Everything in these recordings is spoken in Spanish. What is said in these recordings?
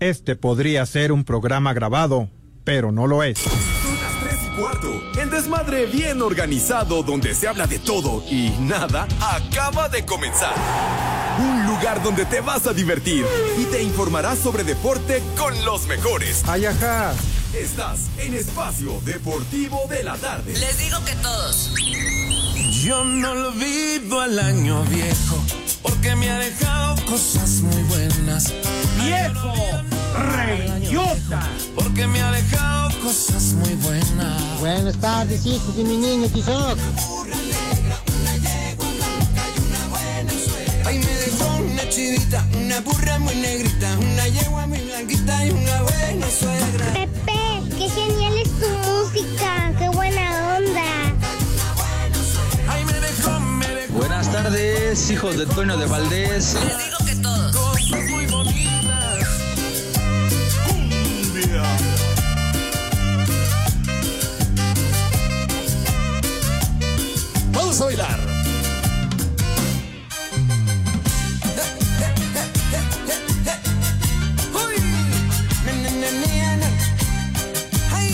Este podría ser un programa grabado, pero no lo es. Las 3 y cuarto. El desmadre bien organizado donde se habla de todo y nada acaba de comenzar. Un lugar donde te vas a divertir y te informarás sobre deporte con los mejores. Ayaja. Estás en Espacio Deportivo de la Tarde. Les digo que todos. Yo no olvido al año viejo porque me ha dejado cosas muy buenas. ¡Viejo! ¡Reyota! Porque me ha dejado cosas muy buenas. Buenas tardes, hijos de mi niño Tizoc. Ay, me dejó una chivita, una burra muy negrita, una yegua muy blanquita y una buena suegra. Pepe, qué genial es tu música, tardes, hijos de Toño de Valdés. Les digo que todos. cosas muy bonitas. Cumbia. Vamos a bailar.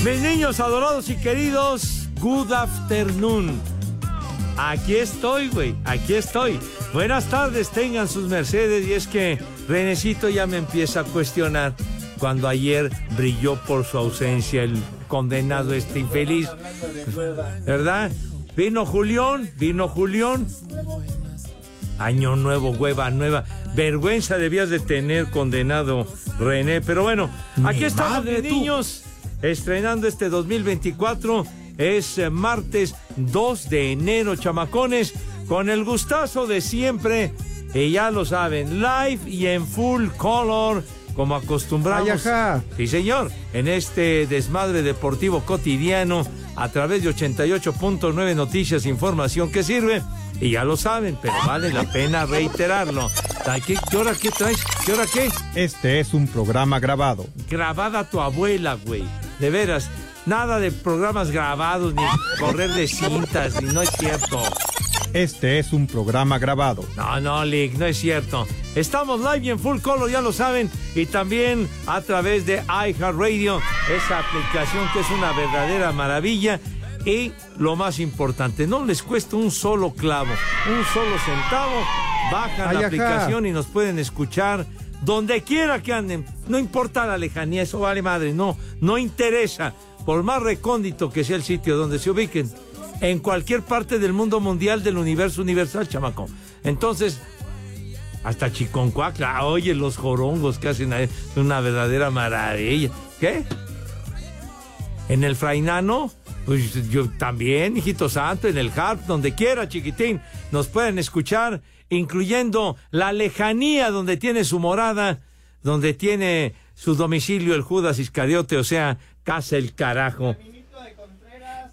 Mis niños adorados y queridos, good afternoon. Aquí estoy, güey, aquí estoy. Buenas tardes, tengan sus mercedes. Y es que Renecito ya me empieza a cuestionar cuando ayer brilló por su ausencia el condenado este infeliz. ¿Verdad? Vino Julián, vino Julián. Año nuevo, hueva nueva. Vergüenza debías de tener, condenado René. Pero bueno, aquí estamos, niños, estrenando este 2024. Es eh, martes 2 de enero, chamacones, con el gustazo de siempre. Y ya lo saben, live y en full color, como acostumbramos. Ayaja. Sí, señor, en este desmadre deportivo cotidiano a través de 88.9 Noticias, información que sirve. Y ya lo saben, pero vale la pena reiterarlo. ¿Qué, qué hora qué traes? ¿Qué hora qué? Este es un programa grabado. Grabada tu abuela, güey. De veras, nada de programas grabados, ni correr de cintas, ni no es cierto. Este es un programa grabado. No, no, Lick, no es cierto. Estamos live y en full color, ya lo saben, y también a través de iHeartRadio, esa aplicación que es una verdadera maravilla. Y lo más importante, no les cuesta un solo clavo, un solo centavo. Bajan Ay, la ajá. aplicación y nos pueden escuchar donde quiera que anden. No importa la lejanía, eso vale madre, no, no interesa. Por más recóndito que sea el sitio donde se ubiquen, en cualquier parte del mundo mundial del universo universal, chamaco. Entonces, hasta Chiconcuacla, oye, los jorongos que hacen ahí, una verdadera maravilla. ¿Qué? En el Frainano, pues yo también, hijito santo, en el Harp, donde quiera, chiquitín, nos pueden escuchar, incluyendo la lejanía donde tiene su morada, donde tiene su domicilio el Judas Iscariote, o sea, casa el carajo.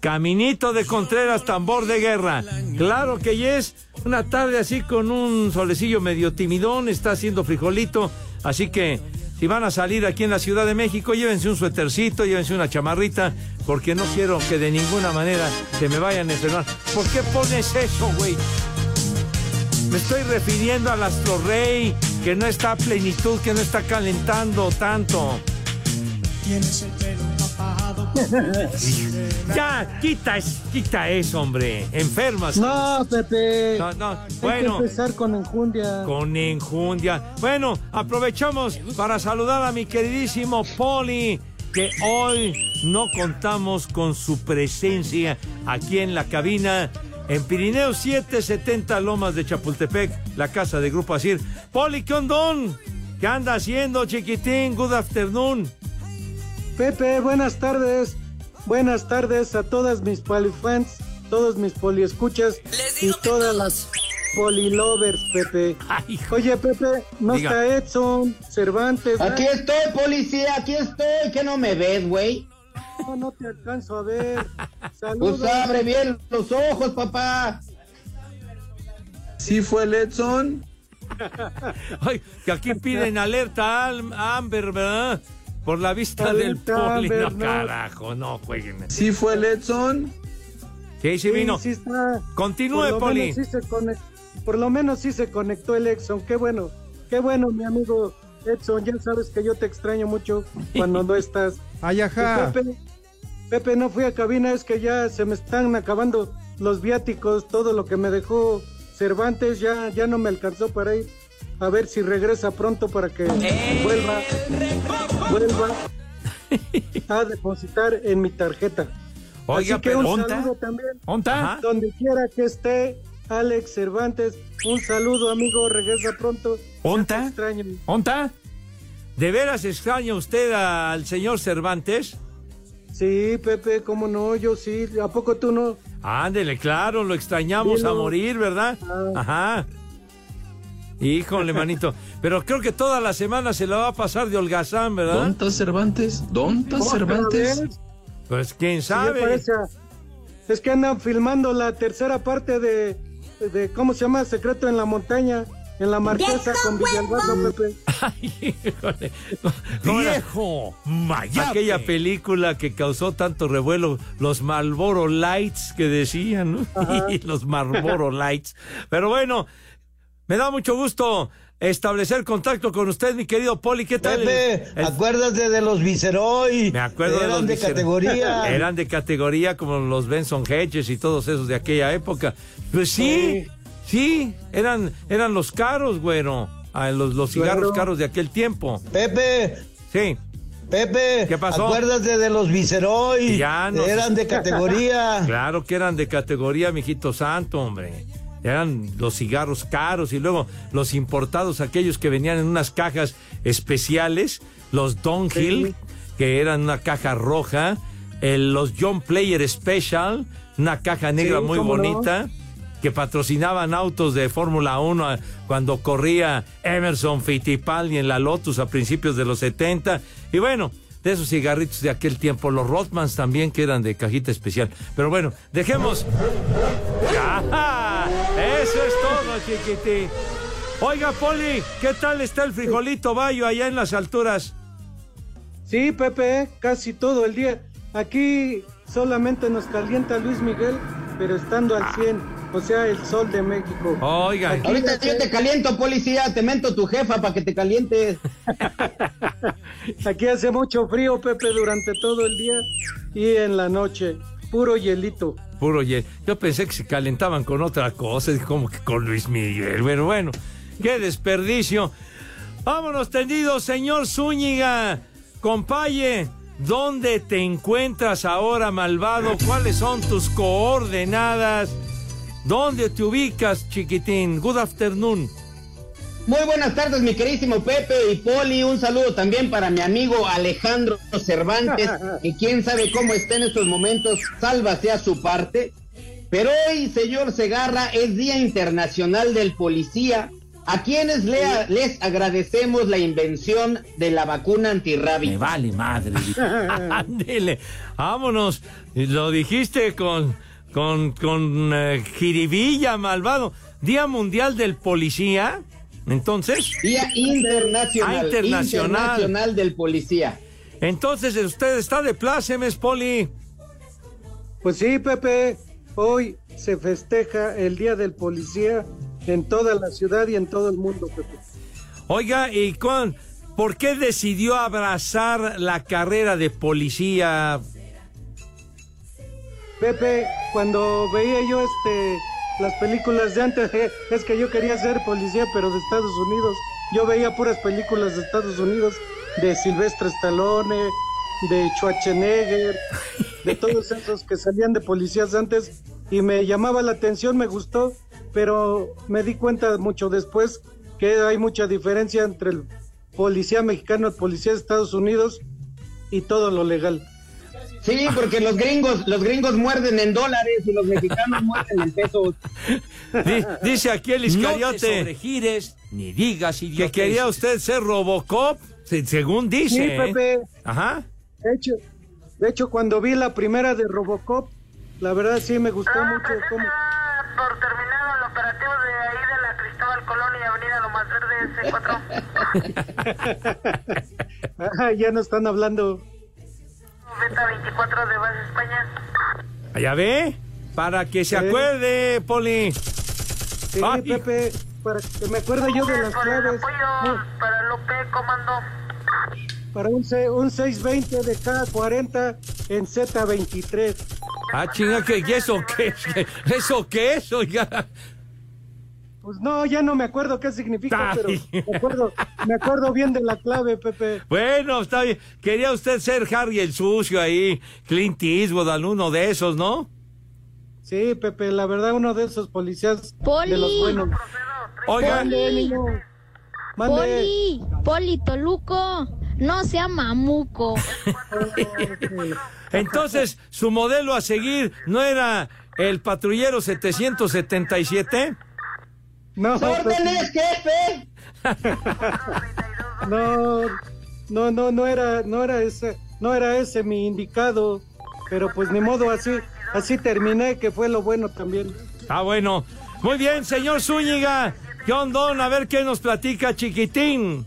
Caminito de Contreras, tambor de guerra. Claro que ya es una tarde así con un solecillo medio timidón, está haciendo frijolito, así que si van a salir aquí en la Ciudad de México, llévense un suétercito, llévense una chamarrita, porque no quiero que de ninguna manera se me vayan a enfermar. ¿Por qué pones eso, güey? Me estoy refiriendo al Astro Rey, que no está a plenitud, que no está calentando tanto. Ya, quita, es- quita eso, hombre. Enfermas. No, Pepe. No, no, Hay bueno. que empezar con enjundia. Con enjundia. Bueno, aprovechamos para saludar a mi queridísimo Poli, que hoy no contamos con su presencia aquí en la cabina. En Pirineo 770 Lomas de Chapultepec, la casa de Grupo Asir. Poli, ¿qué ondón? ¿Qué anda haciendo, chiquitín? Good afternoon. Pepe, buenas tardes. Buenas tardes a todas mis polifans, todos mis poliescuchas Les y todas las polilovers, Pepe. Ay. Oye, Pepe, no Diga. está Edson, Cervantes. Aquí estoy, policía, aquí estoy. que no me ves, güey? No, no te alcanzo a ver. Saludos. Pues abre bien los ojos, papá. Sí fue el Edson. Ay, que aquí piden alerta al Amber, ¿verdad? Por la vista del poli. No, carajo, no jueguen. Sí fue el Edson. Sí, sí vino. Sí, sí está. Continúe, Poli. sí Por lo menos sí se conectó el Exxon. Qué bueno. Qué bueno, mi amigo Edson, ya sabes que yo te extraño mucho cuando no estás. Ay, ajá. Pepe, Pepe, no fui a cabina, es que ya se me están acabando los viáticos, todo lo que me dejó Cervantes, ya, ya no me alcanzó para ir. A ver si regresa pronto para que vuelva, vuelva a depositar en mi tarjeta. Oiga, Así que un ¿onta? saludo también. ¿Onta? Donde quiera que esté, Alex Cervantes, un saludo, amigo, regresa pronto. ¿Onta? Extraño. ¿Onta? ¿De veras extraña usted al señor Cervantes? Sí, Pepe, cómo no, yo sí. ¿A poco tú no? Ándele, claro, lo extrañamos a morir, ¿verdad? Ah. Ajá. Híjole, manito. Pero creo que toda la semana se la va a pasar de holgazán, ¿verdad? ¿Dónde está Cervantes? ¿Dónde está ¿Otra Cervantes? Pues quién Sí, sabe. parece a- Es que andan filmando la tercera parte de, de, ¿cómo se llama? Secreto en la montaña, en la marquesa con Villalbazo, Pepe. Ay, híjole. ¡Viejo! ¡Mayape! Aquella película que causó tanto revuelo, los Marlboro Lights que decían, ¿no? los Marlboro Lights. Pero bueno, me da mucho gusto establecer contacto con usted, mi querido Poli. ¿Qué tal? Pepe, El- acuérdate de los Viceroy. Me acuerdo de Eran los de Vicer- categoría. Eran de categoría como los Benson Hedges y todos esos de aquella época. Pues sí, sí, eran, eran los caros, güero. Ah, los, los cigarros caros de aquel tiempo. Pepe, Sí. Pepe, ¿Qué pasó? acuérdate de los Viceroy. Ya no- Eran de categoría. Claro que eran de categoría, mijito santo, hombre. Eran los cigarros caros y luego los importados, aquellos que venían en unas cajas especiales, los Downhill, Sí. que eran una caja roja, el- los John Player Special, una caja negra Sí, muy no. bonita, que patrocinaban autos de Fórmula 1 a- cuando corría Emerson Fittipaldi en la Lotus a principios de los 70. Y bueno, de esos cigarritos de aquel tiempo, los Rothmans también que eran de cajita especial. Pero bueno, dejemos. ¡Ah! Oiga, Poli, ¿qué tal está el frijolito bayo allá en las alturas? Sí, Pepe, casi todo el día. Aquí solamente nos calienta Luis Miguel, pero estando al 100, o sea, el sol de México. Oiga, Aquí Ahorita yo te caliento, policía. Te mento tu jefa para que te calientes. Aquí hace mucho frío, Pepe, durante todo el día y en la noche. Puro hielito. puro ye- Yo pensé que se calentaban con otra cosa, como que con Luis Miguel. Pero bueno, qué desperdicio. Vámonos tendidos, señor Zúñiga. Compaye, ¿dónde te encuentras ahora, malvado? ¿Cuáles son tus coordenadas? ¿Dónde te ubicas, chiquitín? Good afternoon. Muy buenas tardes, mi querísimo Pepe y Poli. Un saludo también para mi amigo Alejandro Cervantes, que quién sabe cómo está en estos momentos, sálvase a su parte. Pero hoy, señor Segarra, es Día Internacional del Policía, a quienes lea- les agradecemos la invención de la vacuna antirrábica. Me vale madre. Ándele, vámonos. Lo dijiste con, con, con eh, jiribilla, malvado. Día Mundial del Policía. Entonces, Día Internacional, Ah, internacional. Internacional del Policía. entonces usted está de plácemes, Poli. Pues sí, Pepe, hoy se festeja el Día del Policía en toda la ciudad y en todo el mundo, Pepe. Oiga, ¿y con, por qué decidió abrazar la carrera de policía? Pepe, cuando veía yo este las películas de antes, eh, es que yo quería ser policía, pero de Estados Unidos. Yo veía puras películas de Estados Unidos, de Silvestre Stallone, de Schwarzenegger, de todos esos que salían de policías antes, y me llamaba la atención, me gustó, pero me di cuenta mucho después que hay mucha diferencia entre el policía mexicano, el policía de Estados Unidos y todo lo legal. Sí, porque los gringos, los gringos muerden en dólares y los mexicanos muerden en pesos. Di- dice aquí el No te Iscariote sobregires ni digas que idioteces. quería usted ser Robocop, se- según dice. Sí, ¿eh? Pepe. Ajá. De hecho, de hecho, cuando vi la primera de Robocop, la verdad sí me gustó mucho cómo... por terminado el operativo de ahí de la Cristóbal Colón y Avenida Loma Verde C4. Ah, ya no están hablando. Beta 24 de base España. ¿Ya ve? Para que se acuerde, Poli. Sí, Ay. Pepe, para que me acuerde yo de las claves. Para lo que comando. Para un, C- un 620 de K40 en Z23. Ah, chinga, ¿qué, ¿y eso qué? ¿Eso qué es, oiga? Pues no, ya no me acuerdo qué significa, Ay. pero me acuerdo, me acuerdo bien de la clave, Pepe. Bueno, está bien. Quería usted ser Harry el sucio ahí, Clint Eastwood, alguno de esos, ¿no? Sí, Pepe, la verdad, uno de esos policías Poli. de los buenos. Mande. Poli, Poli Toluco, no sea mamuco. entonces, su modelo a seguir no era el patrullero 777? No, ¡Órdenes, jefe! no, no, no, no era, no era ese, no era ese mi indicado, pero pues ni modo, así, así terminé, que fue lo bueno también. Ah, bueno. Muy bien, señor Zúñiga. John Don, a ver qué nos platica, chiquitín.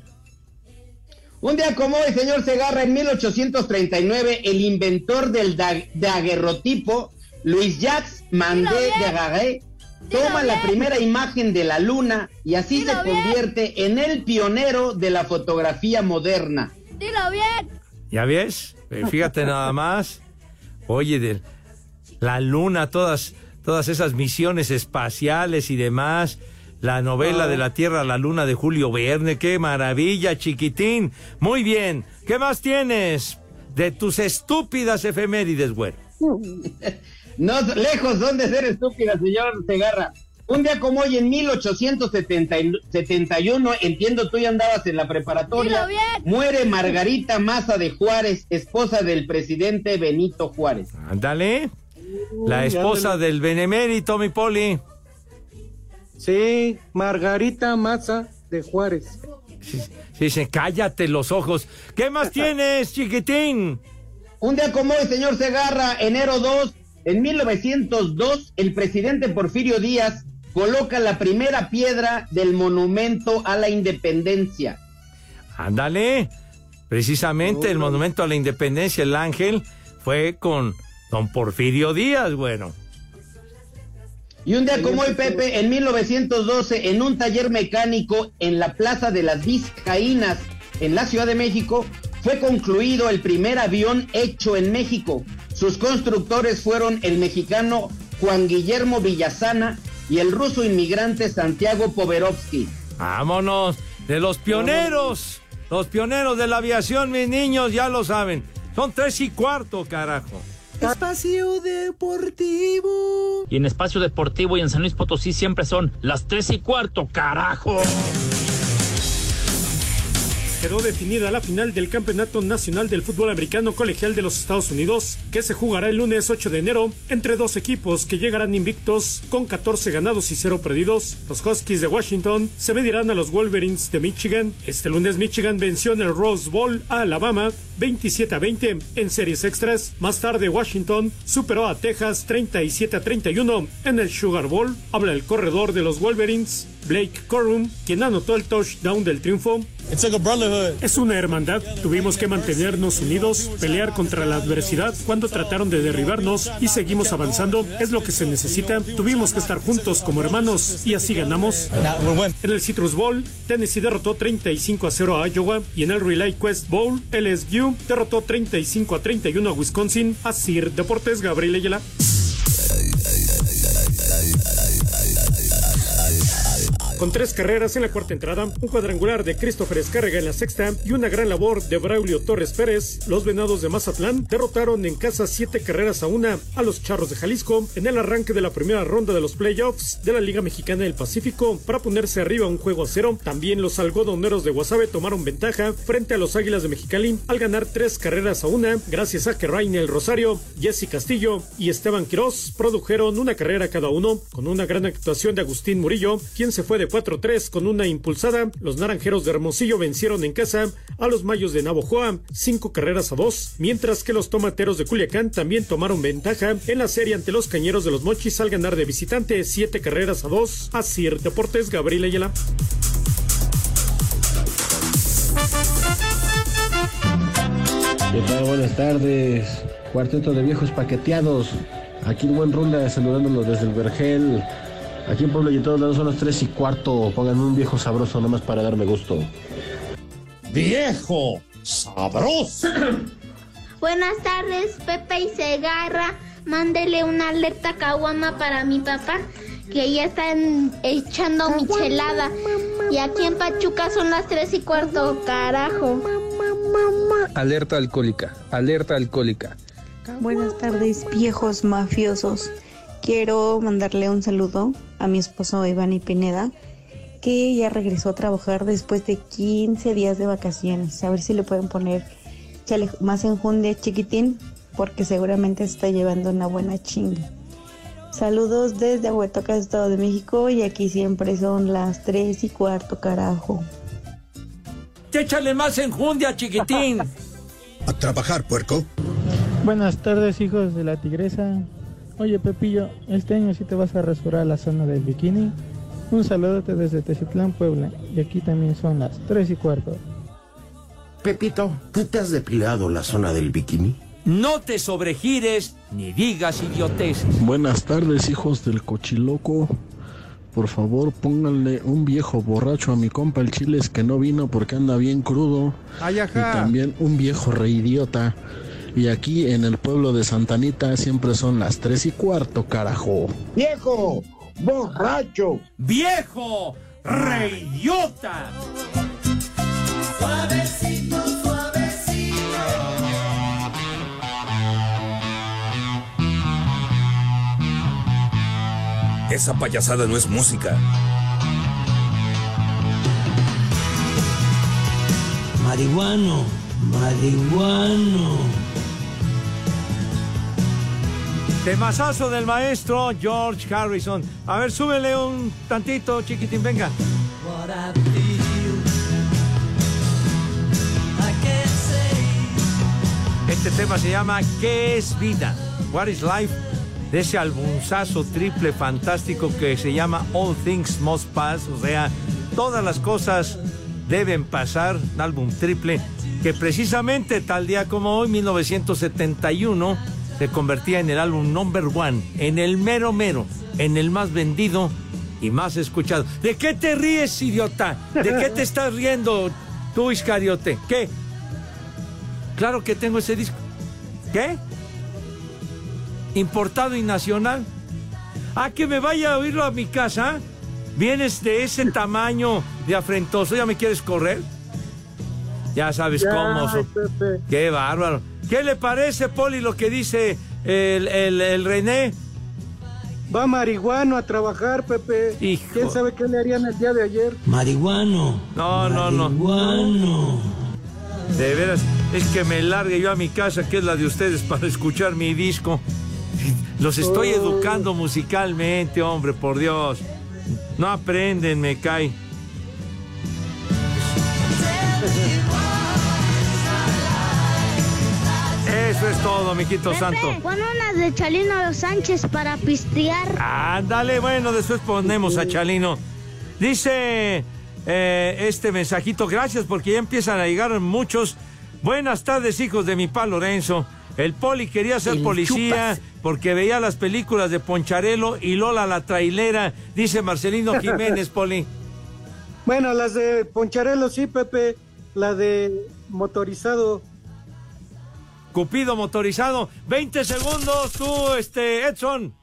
Un día como hoy, señor Segarra, en 1839, el inventor del da- daguerrotipo, Luis Jacques Mandé de Agaré, toma la primera imagen de la luna y así se convierte en el pionero de la fotografía moderna. Dilo bien. ¿Ya ves? Eh, Fíjate nada más. Oye, de la luna, todas, todas esas misiones espaciales y demás. La novela de la Tierra a la Luna de Julio Verne. ¡Qué maravilla, chiquitín! Muy bien. ¿Qué más tienes de tus estúpidas efemérides, güero? No, lejos son de ser estúpida, señor Segarra. Un día como hoy, en 1871, entiendo tú ya andabas en la preparatoria, muere Margarita Maza de Juárez, esposa del presidente Benito Juárez. Ándale. La esposa del benemérito, mi poli. Sí, Margarita Maza de Juárez. Dice, cállate los ojos. ¿Qué más tienes, chiquitín? Un día como hoy, señor Segarra, enero 2, en 1902, el presidente Porfirio Díaz coloca la primera piedra del monumento a la independencia. Ándale. Precisamente el monumento a la independencia, el ángel, fue con don Porfirio Díaz, bueno. Y un día como hoy, Pepe, en 1912, en un taller mecánico en la Plaza de las Vizcaínas, en la Ciudad de México, fue concluido el primer avión hecho en México. Sus constructores fueron el mexicano Juan Guillermo Villasana y el ruso inmigrante Santiago Poverovsky. Vámonos. De los pioneros. Los pioneros de la aviación, mis niños, ya lo saben. Son tres y cuarto, carajo. Espacio Deportivo. Y en Espacio Deportivo y en San Luis Potosí siempre son las tres y cuarto, carajo. Quedó definida la final del Campeonato Nacional del Fútbol Americano Colegial de los Estados Unidos, que se jugará el lunes 8 de enero entre dos equipos que llegarán invictos con 14 ganados y 0 perdidos. Los Huskies de Washington se medirán a los Wolverines de Michigan. Este lunes Michigan venció en el Rose Bowl a Alabama 27 a 20 en series extras. Más tarde Washington superó a Texas 37 a 31 en el Sugar Bowl. Habla el corredor de los Wolverines, Blake Corum, quien anotó el touchdown del triunfo. Es una hermandad. Tuvimos que mantenernos unidos, pelear contra la adversidad cuando trataron de derribarnos y seguimos avanzando. Es lo que se necesita. Tuvimos que estar juntos como hermanos y así ganamos. En el Citrus Bowl, Tennessee derrotó 35 a 0 a Iowa y en el Relay Quest Bowl, LSU derrotó 35 a 31 a Wisconsin. Así Deportes Gabriel Ayala. Con tres carreras en la cuarta entrada, un cuadrangular de Christopher Escárrega en la sexta y una gran labor de Braulio Torres Pérez, los Venados de Mazatlán derrotaron en casa siete carreras a una a los Charros de Jalisco en el arranque de la primera ronda de los playoffs de la Liga Mexicana del Pacífico para ponerse arriba un juego a cero. También los algodoneros de Guasave tomaron ventaja frente a los Águilas de Mexicali al ganar tres carreras a una gracias a que Rainel Rosario, Jesse Castillo y Esteban Quiroz produjeron una carrera cada uno con una gran actuación de Agustín Murillo, quien se fue de 4-3 con una impulsada. Los naranjeros de Hermosillo vencieron en casa a los mayos de Navojoa, cinco carreras a dos, mientras que los tomateros de Culiacán también tomaron ventaja en la serie ante los cañeros de los Mochis al ganar de visitante siete carreras a dos. Así Deportes, Gabriel Ayala. ¿Qué? Buenas tardes. Cuarteto de viejos paqueteados. Aquí el buen Runda saludándolos desde el Vergel. Aquí en Pueblo y en todos lados son las 3 y cuarto. Pónganme un viejo sabroso nomás para darme gusto. ¡Viejo sabroso! Buenas tardes, Pepe y Segarra. Mándele una alerta caguama para mi papá, que ya están echando michelada. Y aquí en Pachuca son las tres y cuarto, carajo. Alerta alcohólica, alerta alcohólica. Buenas tardes, viejos mafiosos. Quiero mandarle un saludo a mi esposo Iván y Pineda, que ya regresó a trabajar después de 15 días de vacaciones. A ver si le pueden poner chale, más enjundia chiquitín, porque seguramente se está llevando una buena chinga. Saludos desde Huetoca, Estado de México, y aquí siempre son las 3 y cuarto, carajo. Échale más enjundia, chiquitín. A trabajar, puerco. Buenas tardes, hijos de la tigresa. Oye, Pepillo, este año sí te vas a rasurar la zona del bikini. Un saludote desde Tecitlán, Puebla. Y aquí también son las 3 y cuarto. Pepito, ¿tú te has depilado la zona del bikini? No te sobregires ni digas idioteces. Buenas tardes, hijos del cochiloco. Por favor, pónganle un viejo borracho a mi compa el Chiles que no vino porque anda bien crudo. Ay, Y ajá. también un viejo reidiota. Y aquí en el pueblo de Santanita siempre son las 3 y cuarto, carajo. ¡Viejo! ¡Borracho! ¡Viejo! ¡Reyota! Suavecito, suavecito. Esa payasada no es música. Marihuano, marihuano. Temazazo del maestro George Harrison. A ver, súbele un tantito, chiquitín, venga. Este tema se llama ¿Qué es vida? What is life? De ese albunzazo triple fantástico que se llama All Things Must Pass, o sea, todas las cosas deben pasar, un álbum triple que precisamente tal día como hoy, 1971, se convertía en el álbum number one, en el mero mero, en el más vendido y más escuchado. ¿De qué te ríes, idiota? ¿De qué te estás riendo, tú, Iscariote? ¿Qué? Claro que tengo ese disco. ¿Qué? Importado y nacional. Ah, que me vaya a oírlo a mi casa. Vienes de ese tamaño de afrentoso, ¿ya me quieres correr? Ya sabes Ya, cómo. Pepe. Qué bárbaro. ¿Qué le parece, Poli, lo que dice el, el, el René? Va marihuano a trabajar, Pepe. Hijo. ¿Quién sabe qué le harían el día de ayer? Marihuano. No, no, no. Marihuano. De veras, es que me largue yo a mi casa, que es la de ustedes, para escuchar mi disco. Los estoy Oh. educando musicalmente, hombre, por Dios. No aprenden, me cae. Eso es todo, mijito santo. Pon unas de Chalino Sánchez para pistear. Ándale, bueno, después ponemos a Chalino. Dice eh, este mensajito, gracias porque ya empiezan a llegar muchos. Buenas tardes, hijos de mi pa Lorenzo. El poli quería ser El policía chupas. porque veía las películas de Poncharelo y Lola la trailera, dice Marcelino Jiménez, poli. Bueno, las de Poncharelo sí, Pepe. La de motorizado. Cupido motorizado. 20 segundos, tú, este, Edson.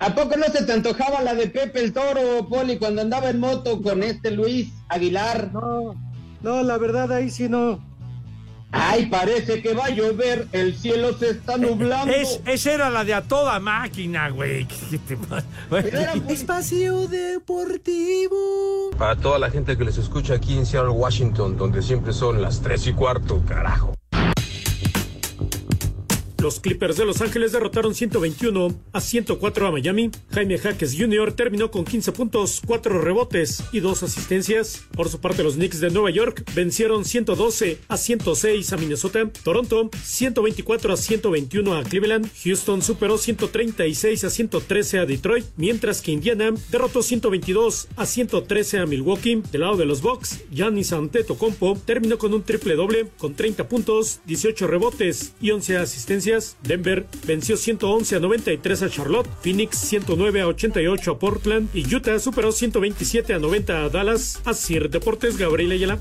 ¿A poco no se te antojaba la de Pepe el Toro, Poli, cuando andaba en moto con este Luis Aguilar? No, no, la verdad ahí sí no. Ay, parece que va a llover, el cielo se está nublando. Es, esa era la de a toda máquina, güey. Espacio Deportivo. Para toda la gente que les escucha aquí en Seattle, Washington, donde siempre son las 3 y cuarto, carajo. Los Clippers de Los Ángeles derrotaron 121 a 104 a Miami. Jaime Jaques Jr. terminó con 15 puntos, 4 rebotes y 2 asistencias. Por su parte, los Knicks de Nueva York vencieron 112 a 106 a Minnesota. Toronto 124 a 121 a Cleveland. Houston superó 136 a 113 a Detroit, mientras que Indiana derrotó 122 a 113 a Milwaukee. Del lado de los Bucks, Giannis Antetokounmpo terminó con un triple doble con 30 puntos, 18 rebotes y 11 asistencias. Denver venció 111 a 93 a Charlotte, Phoenix 109 a 88 a Portland y Utah superó 127 a 90 a Dallas. Así Deportes, Gabriel Ayala.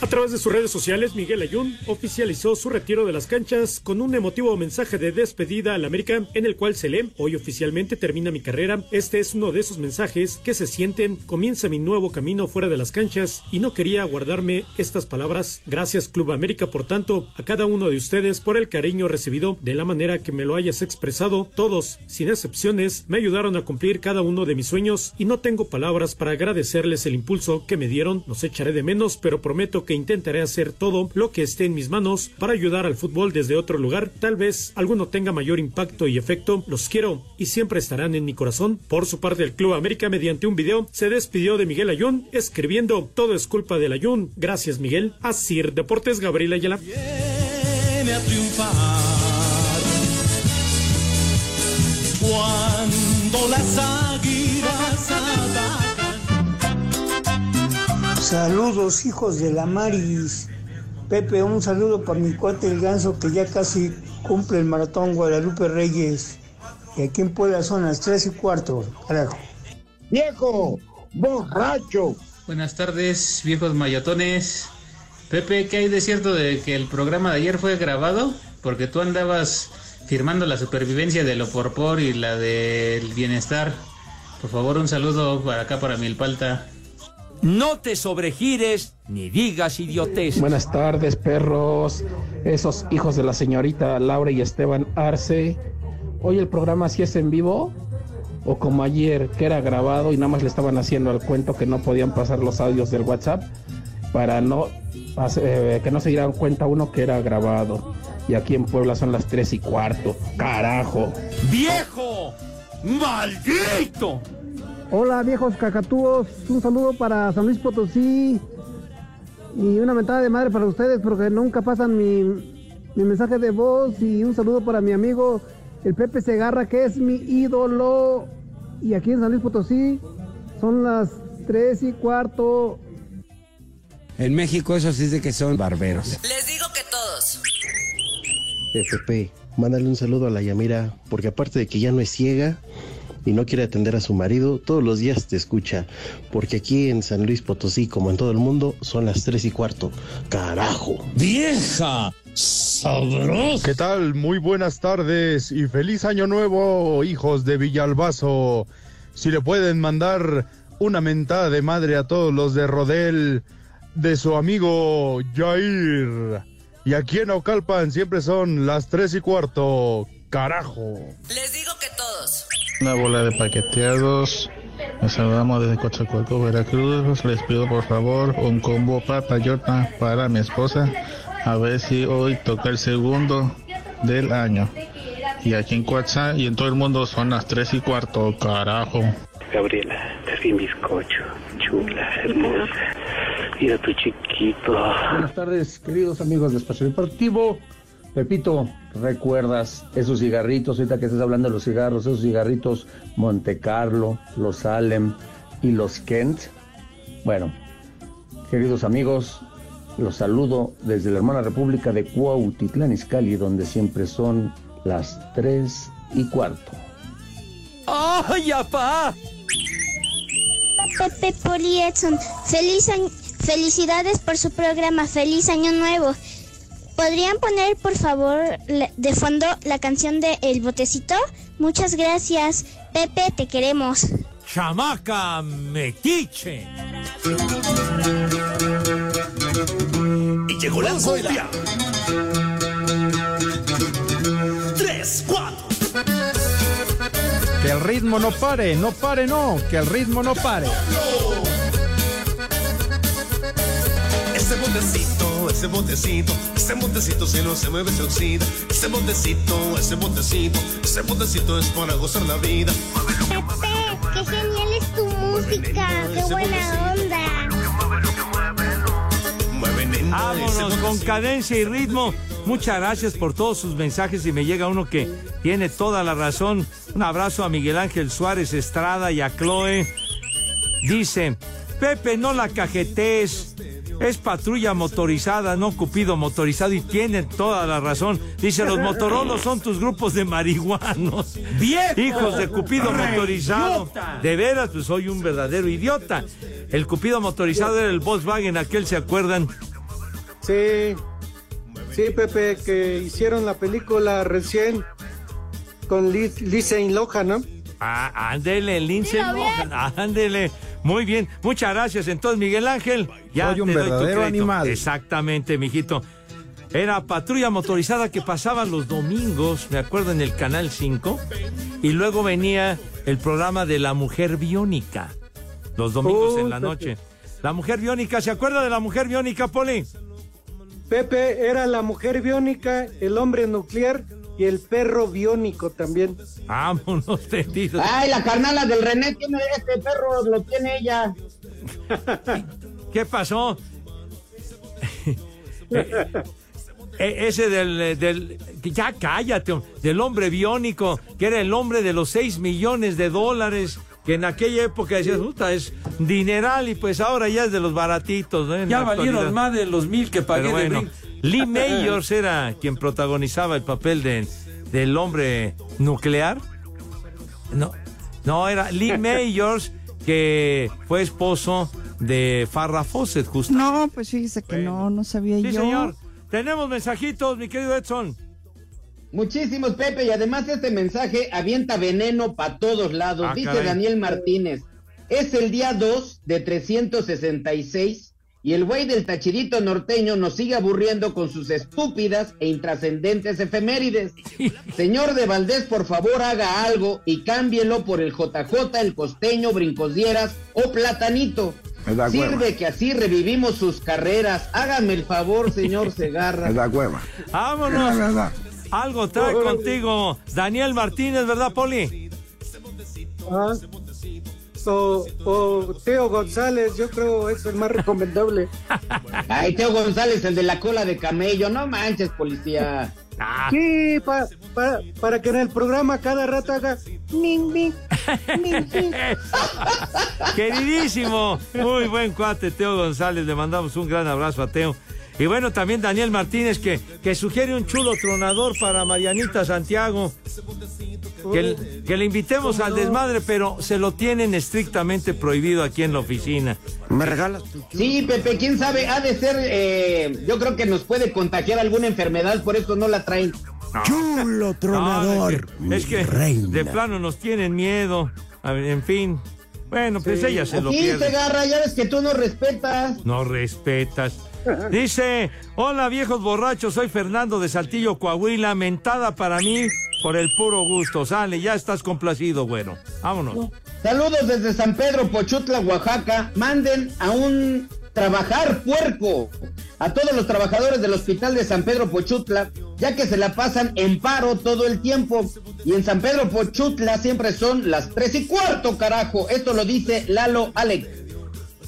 A través de sus redes sociales, Miguel Ayun oficializó su retiro de las canchas con un emotivo mensaje de despedida al América en el cual se lee, hoy oficialmente termina mi carrera, este es uno de esos mensajes que se sienten, comienza mi nuevo camino fuera de las canchas y no quería guardarme estas palabras. Gracias Club América, por tanto, a cada uno de ustedes por el cariño recibido de la manera que me lo hayas expresado. Todos, sin excepciones, me ayudaron a cumplir cada uno de mis sueños y no tengo palabras para agradecerles el impulso que me dieron. Los echaré de menos, pero prometo que intentaré hacer todo lo que esté en mis manos para ayudar al fútbol desde otro lugar. Tal vez alguno tenga mayor impacto y efecto. Los quiero y siempre estarán en mi corazón. Por su parte, el Club América, mediante un video, se despidió de Miguel Ayun, escribiendo: Todo es culpa del Ayun. Gracias, Miguel. Así, Deportes, Gabriel Ayala. Viene a triunfar. Saludos hijos de la Maris. Pepe, un saludo para mi cuate el ganso que ya casi cumple el maratón Guadalupe Reyes. Y aquí en Puebla son las tres y cuarto, carajo. ¡Viejo! ¡Borracho! Buenas tardes, viejos mayatones. Pepe, ¿qué hay de cierto de que el programa de ayer fue grabado? Porque tú andabas firmando la supervivencia de lo por por y la del bienestar. Por favor, un saludo para acá para Milpalta. No te sobregires ni digas idiotez. Buenas tardes, perros. Esos hijos de la señorita Laura y Esteban Arce. Hoy el programa sí es en vivo. O como ayer, que era grabado y nada más le estaban haciendo al cuento que no podían pasar los audios del WhatsApp para no eh, que no se dieran cuenta uno que era grabado. Y aquí en Puebla son las tres y cuarto. Carajo. ¡Viejo! ¡Maldito! Hola viejos cacatúos, un saludo para San Luis Potosí y una mentada de madre para ustedes porque nunca pasan mi, mi mensaje de voz y un saludo para mi amigo el Pepe Segarra que es mi ídolo y aquí en San Luis Potosí son las tres y cuarto. En México eso sí de que son barberos. Les digo que todos. Pepe, mándale un saludo a la Yamira porque aparte de que ya no es ciega, y no quiere atender a su marido, todos los días te escucha, porque aquí en San Luis Potosí, como en todo el mundo, son las tres y cuarto. ¡Carajo! ¡Vieja! ¡Sabrosa! ¿Qué tal? Muy buenas tardes y feliz año nuevo, hijos de Villalbazo. Si le pueden mandar una mentada de madre a todos los de Rodel, de su amigo Jair. Y aquí en Ocalpan siempre son las tres y cuarto. ¡Carajo! Les digo. Una bola de paqueteados. Nos saludamos desde Cochacualco, Veracruz. Les pido por favor un combo papayota para mi esposa. A ver si hoy toca el segundo del año. Y aquí en Cuatza y en todo el mundo son las tres y cuarto, carajo. Gabriela, es mi bizcocho. Chula, hermosa. Mira tu chiquito. Buenas tardes, queridos amigos de Espacio Deportivo. Pepito, ¿recuerdas esos cigarritos? Ahorita que estás hablando de los cigarros, esos cigarritos Monte Carlo, los Salem y los Kent. Bueno, queridos amigos, los saludo desde la hermana República de Cuautitlán Izcalli, donde siempre son las tres y cuarto. ¡Ay, apá! Pepe Poli Edson, feliz año- felicidades por su programa, feliz año nuevo. ¿Podrían poner, por favor, de fondo la canción de El Botecito? Muchas gracias. Pepe, te queremos. ¡Chamaca metiche! Y llegó la cumbia. Tres, cuatro. Que el ritmo no pare, no pare, no, que el ritmo no pare. Ese botecito, ese botecito, ese botecito si no se mueve se oxida. Ese botecito, ese botecito, ese botecito es para gozar la vida. Pepe, qué genial es tu música, qué buena onda. Vámonos con cadencia y ritmo. Muchas gracias por todos sus mensajes y me llega uno que tiene toda la razón. Un abrazo a Miguel Ángel Suárez Estrada y a Chloe Dice, Pepe, no la cajetes. Es patrulla motorizada, no cupido motorizado y tienen toda la razón. Dice, los motorolos son tus grupos de marihuanos. ¡Viejo! Hijos de cupido ¡Re motorizado. idiota! De veras, pues soy un verdadero idiota. El cupido motorizado era el Volkswagen, aquel, ¿se acuerdan? Sí, sí, Pepe, que hicieron la película recién con Liz, Lindsay Lohan, ¿no? Ah, ándele, Lindsay. Lohan, ándele. Muy bien, muchas gracias. Entonces, Miguel Ángel, ya Soy un te doy tu animal. Exactamente, mijito. Era patrulla motorizada que pasaba los domingos, me acuerdo, en el Canal 5. Y luego venía el programa de la mujer biónica, los domingos en la Pepe. noche. La mujer biónica, ¿se acuerda de la mujer biónica, Poli? Pepe era la mujer biónica, el hombre nuclear y el perro biónico también. Vámonos, tendidos. Ay, la carnala del René tiene este perro, lo tiene ella. ¿Qué pasó? Eh, eh, ese del, eh, del- ya cállate, del hombre biónico, que era el hombre de los 6 millones de dólares, que en aquella época decías, puta, es dineral y pues ahora ya es de los baratitos. ¿no? Ya valieron más de los mil que pagué Pero de bueno, brinco. Lee Mayors era quien protagonizaba el papel de, del hombre nuclear. No, no, era Lee Mayors, que fue esposo de Farrah Fawcett, justo. No, pues fíjese que no, no sabía Sí, yo. señor. Tenemos mensajitos, mi querido Edson. Muchísimos, Pepe, y además este mensaje avienta veneno para todos lados. Ah, Dice caray. Daniel Martínez, es el día 2 de 366 y el güey del tachirito norteño nos sigue aburriendo con sus estúpidas e intrascendentes efemérides. Señor de Valdés, por favor haga algo y cámbielo por el JJ, el costeño, brincosdieras o platanito. Sirve cueva. que así revivimos sus carreras. Hágame el favor, señor Segarra. Es la cueva. Vámonos. Es la verdad. Algo trae contigo Daniel Martínez, ¿verdad, Poli? Ah, o, o Teo González, yo creo es el más recomendable. Ay, Teo González, el de la cola de camello. No manches, policía. Sí, pa- pa- para que en el programa cada rato haga ning, ning, ning. Queridísimo, muy buen cuate, Teo González. Le mandamos un gran abrazo a Teo. Y bueno, también Daniel Martínez, que, que sugiere un chulo tronador para Marianita Santiago. Que, que le invitemos al desmadre, pero se lo tienen estrictamente prohibido aquí en la oficina. ¿Me regalas? Sí, Pepe, quién sabe, ha de ser, eh, yo creo que nos puede contagiar alguna enfermedad, por eso no la traen. Chulo tronador. No, es que, es que de plano nos tienen miedo. A ver, En fin. Bueno, pues ella se lo Sí, pierde. Segarra, ya ves que tú no respetas. No respetas. Dice, hola viejos borrachos, soy Fernando de Saltillo, Coahuila, mentada para mí por el puro gusto. Sale, ya estás complacido, güero. Vámonos. Saludos desde San Pedro, Pochutla, Oaxaca. Manden a un trabajar puerco a todos los trabajadores del hospital de San Pedro Pochutla, ya que se la pasan en paro todo el tiempo. Y en San Pedro Pochutla siempre son las tres y cuarto, carajo. Esto lo dice Lalo Alex.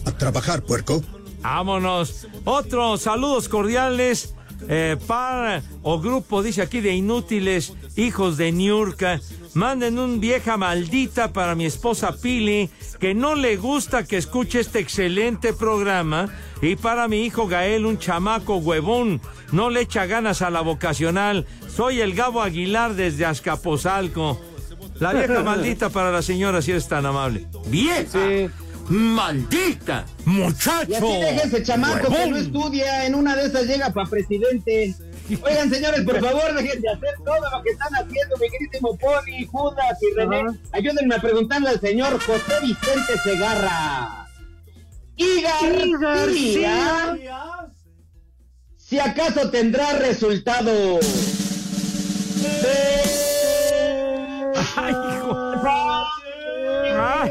A trabajar, puerco. Vámonos. Otros saludos cordiales eh, para o grupo, dice aquí, de inútiles hijos de Niurka. Manden un vieja maldita para mi esposa Pili, que no le gusta que escuche este excelente programa. Y para mi hijo Gael, un chamaco huevón, no le echa ganas a la vocacional. Soy el Gabo Aguilar desde Azcapotzalco. La vieja maldita para la señora, si eres tan amable. ¡Vieja! ¡Maldita! ¡Muchacho! Y así deja ese chamaco que huevón. no estudia, en una de esas llega para presidente. Oigan, señores, por favor, dejen de hacer todo lo que están haciendo, mi queridísimo Poli, Judas y René. Ayúdenme a preguntarle al señor José Vicente Segarra. Y García, si acaso tendrá resultado. Ay, ¡Ay,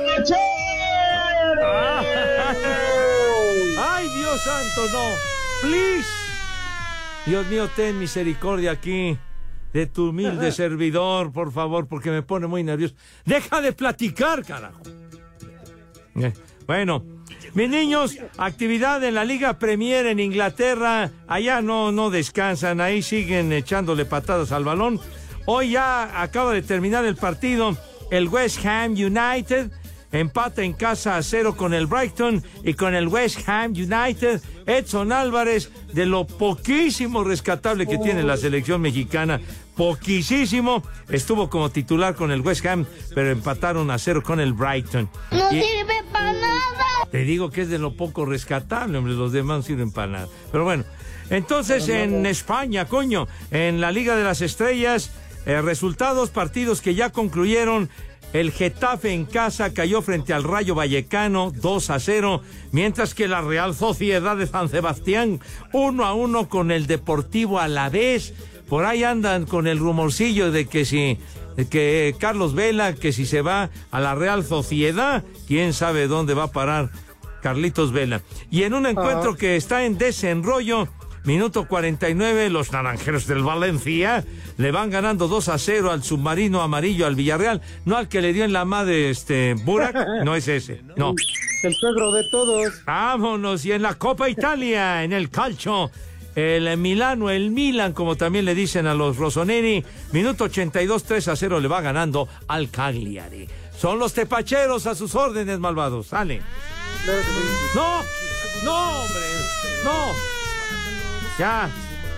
Dios santo, no! ¡Please! Dios mío, ten misericordia aquí de tu humilde servidor, por favor, porque me pone muy nervioso. ¡Deja de platicar, carajo! Eh, Bueno, mis niños, actividad en la Liga Premier en Inglaterra. Allá no, no descansan, ahí siguen echándole patadas al balón. Hoy ya acaba de terminar el partido el West Ham United empata en casa a cero con el Brighton y con el West Ham United. Edson Álvarez, de lo poquísimo rescatable que tiene la selección mexicana, poquísimo, estuvo como titular con el West Ham, pero empataron a cero con el Brighton. No Y- sirve para nada. te digo que es de lo poco rescatable, hombre, los demás no sirven para nada. Pero bueno, entonces en España, coño, en la Liga de las Estrellas, eh, resultados, partidos que ya concluyeron. El Getafe en casa cayó frente al Rayo Vallecano 2 a 0, mientras que la Real Sociedad de San Sebastián 1 a 1 con el Deportivo Alavés. Por ahí andan con el rumorcillo de que si de que Carlos Vela, que si se va a la Real Sociedad, quién sabe dónde va a parar Carlitos Vela. Y en un encuentro que está en desenrollo, minuto 49, los naranjeros del Valencia le van ganando 2 a 0 al submarino amarillo al Villarreal, no al que le dio en la madre este Burak, no es ese, no. El suegro de todos. Vámonos, y en la Copa Italia, en el calcio, el Milano, el Milan, como también le dicen a los Rossoneri, minuto 82, 3 a 0 le va ganando al Cagliari. Son los tepacheros a sus órdenes, malvados. Sale. No, no, hombre, no. Ya,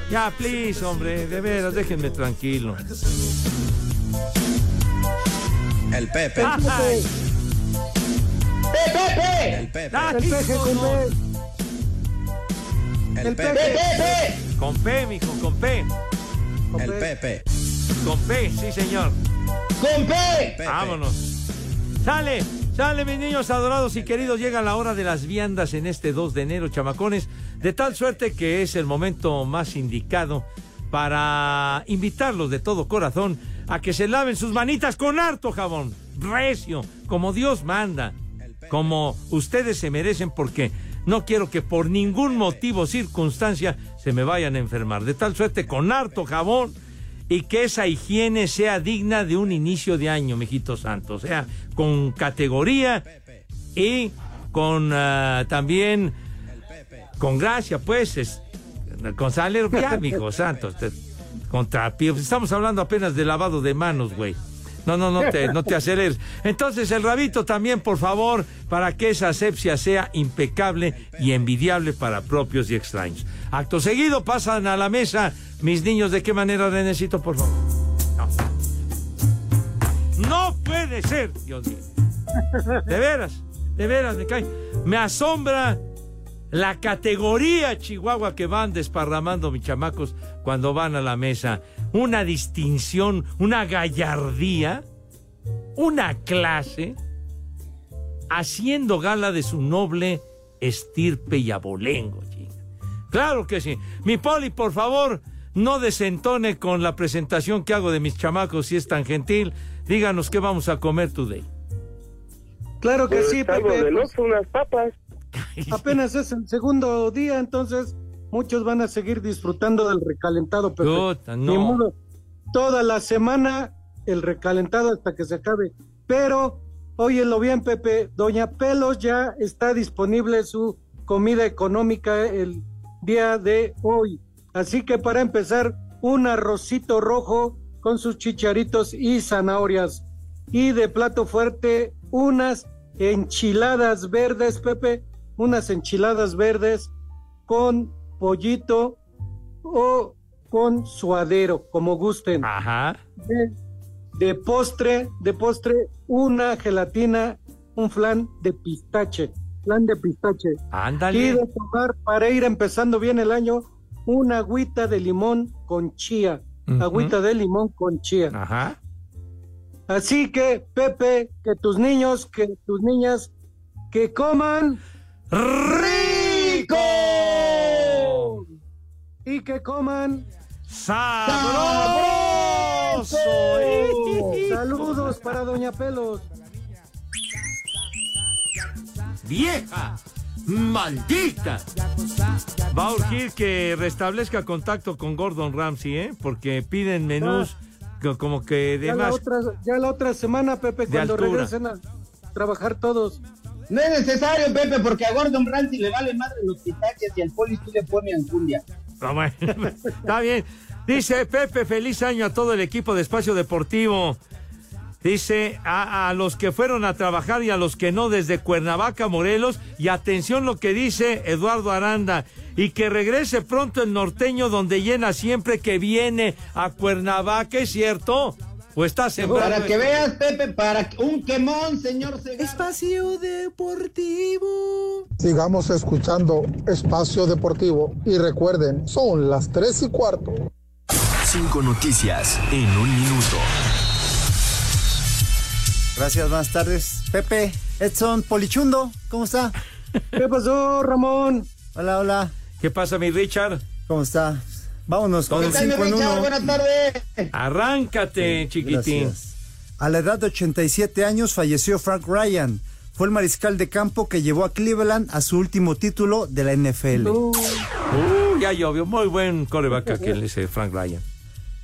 ya, please, hombre, de veras, déjenme tranquilo. El Pepe. Ay. ¡Pepe! El Pepe. Ah, El peje con P. El El Pepe. Pepe. Con P, mijo, con P. El Pepe. Con P, sí, señor. ¡Con P! Pepe. Vámonos. Sale, sale, mis niños adorados y queridos. Llega la hora de las viandas en este 2 de enero, chamacones. De tal suerte que es el momento más indicado para invitarlos de todo corazón a que se laven sus manitas con harto jabón, recio, como Dios manda, como ustedes se merecen, porque no quiero que por ningún motivo o circunstancia se me vayan a enfermar. De tal suerte, con harto jabón y que esa higiene sea digna de un inicio de año, mijito santo. O sea, con categoría y con ah, también con gracia, pues, es- con salir ya, mijo santo. te- Con trapío. Estamos hablando apenas de lavado de manos, güey. No, no, no te, no te aceleres. Entonces, el rabito también, por favor, para que esa asepsia sea impecable y envidiable para propios y extraños. Acto seguido, pasan a la mesa. Mis niños, ¿de qué manera necesito, por favor? No. No puede ser, Dios mío. De veras, de veras, me cae. Me asombra la categoría Chihuahua que van desparramando mis chamacos cuando van a la mesa. Una distinción, una gallardía, una clase, haciendo gala de su noble estirpe y abolengo. chinga. Claro que sí. Mi Poli, por favor, no desentone con la presentación que hago de mis chamacos si es tan gentil. Díganos qué vamos a comer today. Claro que Pues, sí, Pepe. pues, unas papas. Apenas es el segundo día, entonces muchos van a seguir disfrutando del recalentado, Pepe. Puta, no. Ni modo. Toda la semana el recalentado hasta que se acabe. Pero, óyelo bien, Pepe, Doña Pelos ya está disponible su comida económica el día de hoy. Así que para empezar, un arrocito rojo con sus chicharitos y zanahorias. Y de plato fuerte, unas enchiladas verdes, Pepe, unas enchiladas verdes con pollito o con suadero, como gusten. Ajá. De, de postre, de postre, una gelatina, un flan de pistache, flan de pistache. Ándale. Y de tomar, para ir empezando bien el año, una agüita de limón con chía. Ujú. Agüita de limón con chía. Ajá. Así que, Pepe, que tus niños, que tus niñas, que coman rico y que coman sabroso. Saludos para Doña Pelos. ¡Vieja! ¡Maldita! Va a urgir que restablezca contacto con Gordon Ramsay, ¿eh? Porque piden menús co- como que de Ya la, más. otra, ya la otra semana, Pepe, cuando regresen a trabajar todos. No es necesario, Pepe, porque a Gordon Ramsay le vale madre los pitaches y al poli sí le pone anculia. Ah, bueno, Está bien. Dice Pepe, feliz año a todo el equipo de Espacio Deportivo. Dice a, a los que fueron a trabajar y a los que no desde Cuernavaca, Morelos. Y atención lo que dice Eduardo Aranda. Y que regrese pronto el norteño donde llena siempre que viene a Cuernavaca, ¿es cierto? ¿O está sembrando Para que esto? veas, Pepe, para que- un quemón, señor Segarra. Espacio Deportivo. Sigamos escuchando Espacio Deportivo y recuerden, son las 3 y cuarto. Cinco noticias en un minuto. Gracias, buenas tardes. Pepe, Edson, Polichundo, ¿cómo está? ¿Qué pasó, Ramón? Hola, hola. ¿Qué pasa, mi Richard? ¿Cómo está? Vámonos con ¿Qué el tal, mi 5 en Richard? 1. Buenas tardes. Arráncate, chiquitín. Gracias. A la edad de 87 años falleció Frank Ryan. Fue el mariscal de campo que llevó a Cleveland a su último título de la NFL. Uh, ya llovió. Muy buen coreback aquel, ese Frank Ryan.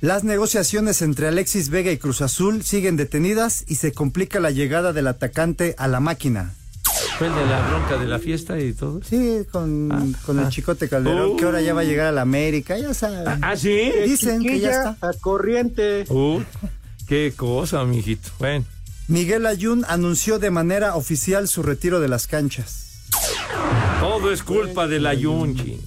Las negociaciones entre Alexis Vega y Cruz Azul siguen detenidas y se complica la llegada del atacante a la máquina. Fue el de la bronca de la fiesta y todo. Sí, con, con el Chicote Calderón, Uh. que ahora ya va a llegar a la América, ya saben. ¿Ah, sí? Dicen que ya está. a corriente. Uh, qué cosa, mijito. Bueno. Miguel Ayun anunció de manera oficial su retiro de las canchas. Todo es culpa de la Yunchi.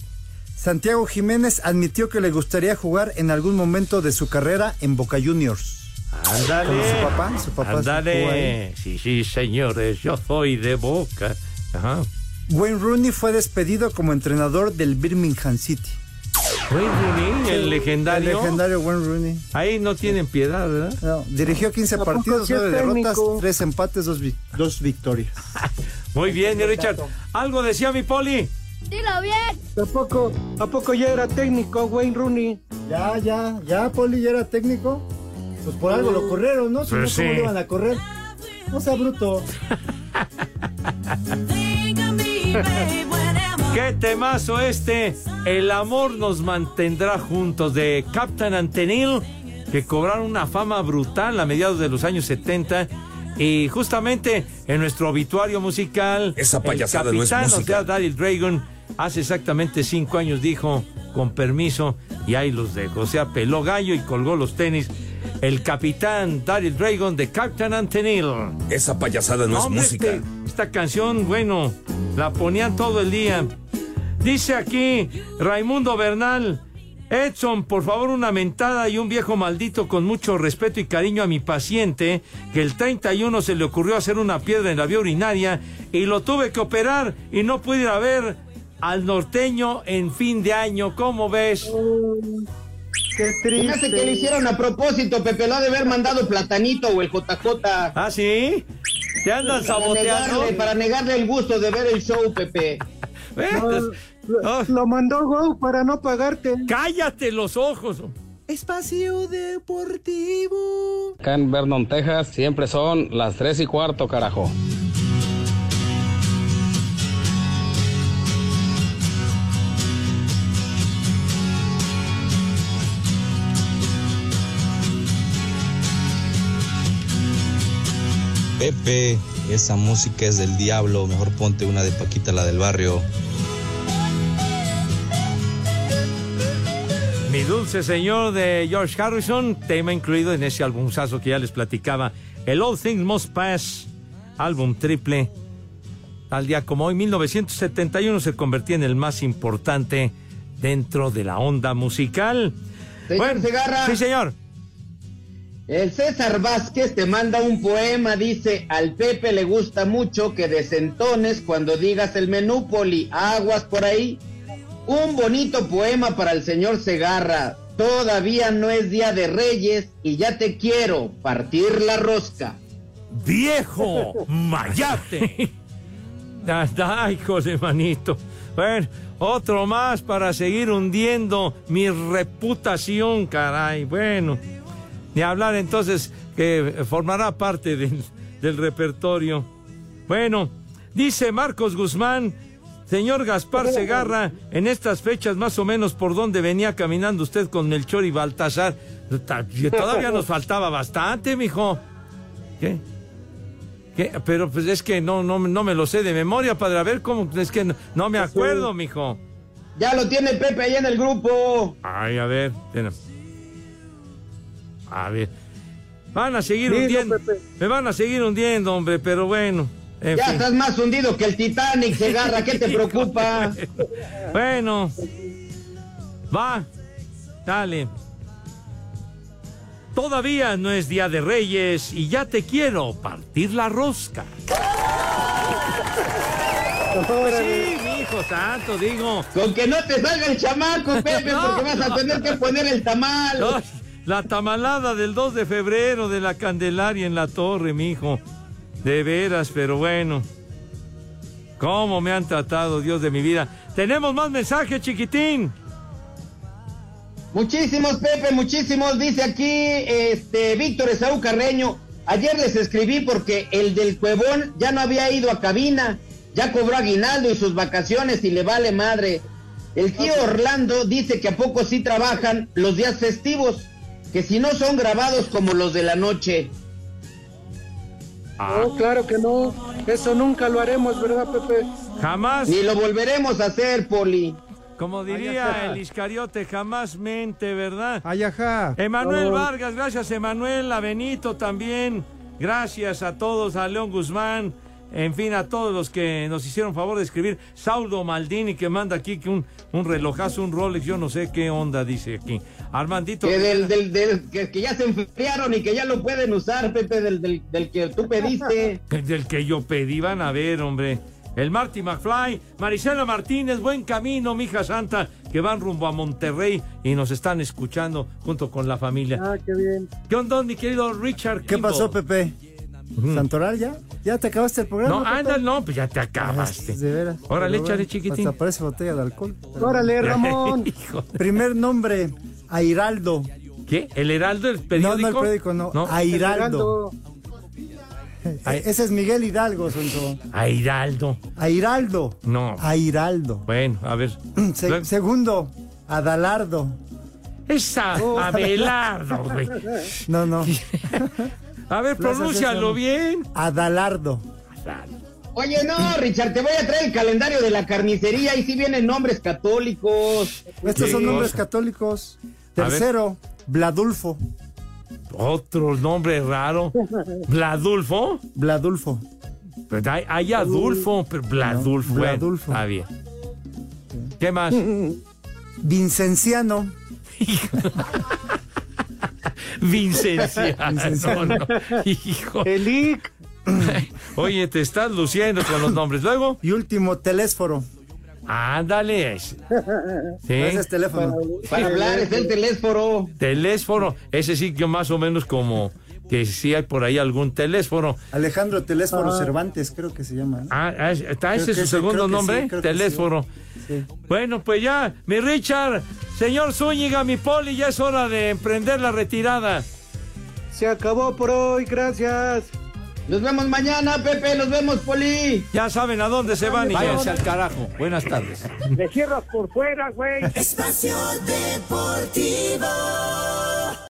Santiago Jiménez admitió que le gustaría jugar en algún momento de su carrera en Boca Juniors. Ándale. Su papá, su papá Ándale. Sí, sí, señores, yo soy de boca. Ajá. Wayne Rooney fue despedido como entrenador del Birmingham City. Wayne Rooney, el legendario. El legendario Wayne Rooney. Ahí no tienen piedad, ¿verdad? No, dirigió 15 poco partidos, sí es 9 derrotas, técnico? 3 empates, 2 dos victorias. Muy bien, Richard. Algo decía mi Poli. Dilo bien. ¿A poco, ¿A poco ya era técnico Wayne Rooney? Ya, ya, ya, Poli ya era técnico. Pues por algo lo corrieron, ¿no? Si Pues no, ¿cómo sí. lo iban a correr? No sea bruto. Qué temazo este. El amor nos mantendrá juntos de Captain Antenil, que cobraron una fama brutal a mediados de los años 70. Y justamente en nuestro obituario musical, Esa payasada el no es capitán, o música. sea, Daryl Dragon, hace exactamente cinco años dijo, con permiso, y ahí los dejo. O sea, peló gallo y colgó los tenis. El capitán Daryl Dragon de Captain Antenil. Esa payasada no, es música. este- esta canción, bueno, la ponían todo el día. Dice aquí Raimundo Bernal. Edson, por favor, una mentada y un viejo maldito con mucho respeto y cariño a mi paciente, que el 31 se le ocurrió hacer una piedra en la vía urinaria y lo tuve que operar y no pude ir a ver al norteño en fin de año. ¿Cómo ves? Qué Se me hace que lo triste. hicieron a propósito, Pepe. Lo ha de haber mandado Platanito o el JJ. ¿Ah, sí? ¿Te andan Para saboteando? negarle, para negarle el gusto de ver el show, Pepe. ¿Ves? Lo, lo mandó Go para no pagarte. ¡Cállate los ojos! Espacio Deportivo. Acá en Vernon, Texas, siempre son las tres y cuarto, carajo. Pepe, esa música es del diablo, mejor ponte una de Paquita, la del barrio. Mi dulce señor de George Harrison, tema incluido en ese álbumazo que ya les platicaba, el All Things Must Pass, álbum triple. Al día como hoy, 1971, se convertía en el más importante dentro de la onda musical. Señor Segarra. Sí, señor. El César Vázquez te manda un poema, dice, al Pepe le gusta mucho que desentones cuando digas el menú poli, aguas por ahí. Un bonito poema para el señor Segarra. Todavía no es día de reyes y ya te quiero partir la rosca. ¡Viejo mayate! Ay, José Manito. Bueno, otro más para seguir hundiendo mi reputación, caray. Bueno, ni hablar entonces que formará parte del, del repertorio. Bueno, dice Marcos Guzmán, señor Gaspar Segarra, en estas fechas más o menos por donde venía caminando usted con Melchor y Baltasar. Ta- Todavía nos faltaba bastante, mijo. ¿Qué? ¿Qué? Pero pues es que no, no, no me lo sé de memoria, padre. A ver cómo, es que no, no me acuerdo, mijo. Ya lo tiene Pepe ahí en el grupo. Ay, a ver. espera. A ver. Van a seguir Dilo, hundiendo. Pepe. Me van a seguir hundiendo, hombre, pero bueno. en Ya fin. estás más hundido que el Titanic, Segarra, ¿qué te preocupa? Bueno. Va. Dale. Todavía no es Día de Reyes y ya te quiero partir la rosca. Sí, mi hijo santo, digo. Con que no te salga el chamaco, Pepe, No, porque vas a no. tener que poner el tamal. Ay, La tamalada del 2 de febrero de la Candelaria en la torre, mi hijo. De veras, pero bueno. ¿Cómo me han tratado, Dios de mi vida? Tenemos más mensajes, chiquitín. Muchísimos, Pepe, muchísimos. Dice aquí este Víctor Esaú Carreño. Ayer les escribí porque el del Cuevón ya no había ido a cabina. Ya cobró aguinaldo y sus vacaciones y le vale madre. El tío Orlando dice que a poco sí trabajan los días festivos, que si no son grabados como los de la noche. No, claro que no. Eso nunca lo haremos, ¿verdad, Pepe? Jamás. Ni lo volveremos a hacer, Poli. Como diría el Iscariote, jamás mente, ¿verdad? Ayaja. Emanuel Oh. Vargas, gracias Emanuel, a Benito también, gracias a todos, a León Guzmán, en fin, a todos los que nos hicieron favor de escribir. Saudo Maldini que manda aquí que un, un relojazo, un Rolex, yo no sé qué onda dice aquí. Armandito. Que, del, del- del- que, que ya se enfriaron y que ya lo pueden usar, Pepe, del, del, del que tú pediste. Del que yo pedí, van a ver, hombre. El Marty McFly, Marisela Martínez, buen camino, mija santa, que van rumbo a Monterrey y nos están escuchando junto con la familia. Ah, qué bien. ¿Qué onda, mi querido Richard? ¿Qué pasó, Pepe? ¿Santoral ya? ¿Ya te acabaste el programa? No, anda, no, pues ya te acabaste. De veras. Órale, Pero échale, bueno, chiquitín. Hasta parece botella de alcohol. Órale, Ramón. Hijo. Primer nombre, Airaldo. ¿Qué? ¿El Heraldo, el No, periódico? no el periódico, no. No. Airaldo. Ese es Miguel Hidalgo, Sonso. Airaldo. Airaldo. No. Airaldo. Bueno, a ver. Se- Luego- segundo, Adalardo. Esa, Abelardo, güey. No, no. A ver, pronúncialo bien. Adalardo. Oye, no, Richard, te voy a traer el calendario de la carnicería y si vienen nombres católicos. Estos son nombres católicos. Tercero, Bladulfo. Otro nombre raro. ¿Bladulfo? Bladulfo. Pues hay, hay Adulfo, pero Bladulfo. No, bueno, Bladulfo. está bien. ¿Qué más? Vincenciano. Vincenciano. No, no. Hijo. Elic. Oye, te estás luciendo con los nombres. Luego, Y último, Telésforo. ándale. Sí. Ese es teléfono. Para hablar es el teléfono. Telésforo. Ese sí que más o menos como que sí hay por ahí algún telésforo. Alejandro Telésforo Cervantes, creo que se llama. ¿no? Ah, ah, ¿está ese su segundo nombre? sí. Sí. Bueno, pues ya, mi Richard, señor Zúñiga, mi poli, ya es hora de emprender la retirada. Se acabó por hoy, gracias. Nos vemos mañana, Pepe, nos vemos, Poli. Ya saben a dónde se van y váyanse al carajo. Buenas tardes. Le cierras por fuera, güey. Espacio Deportivo.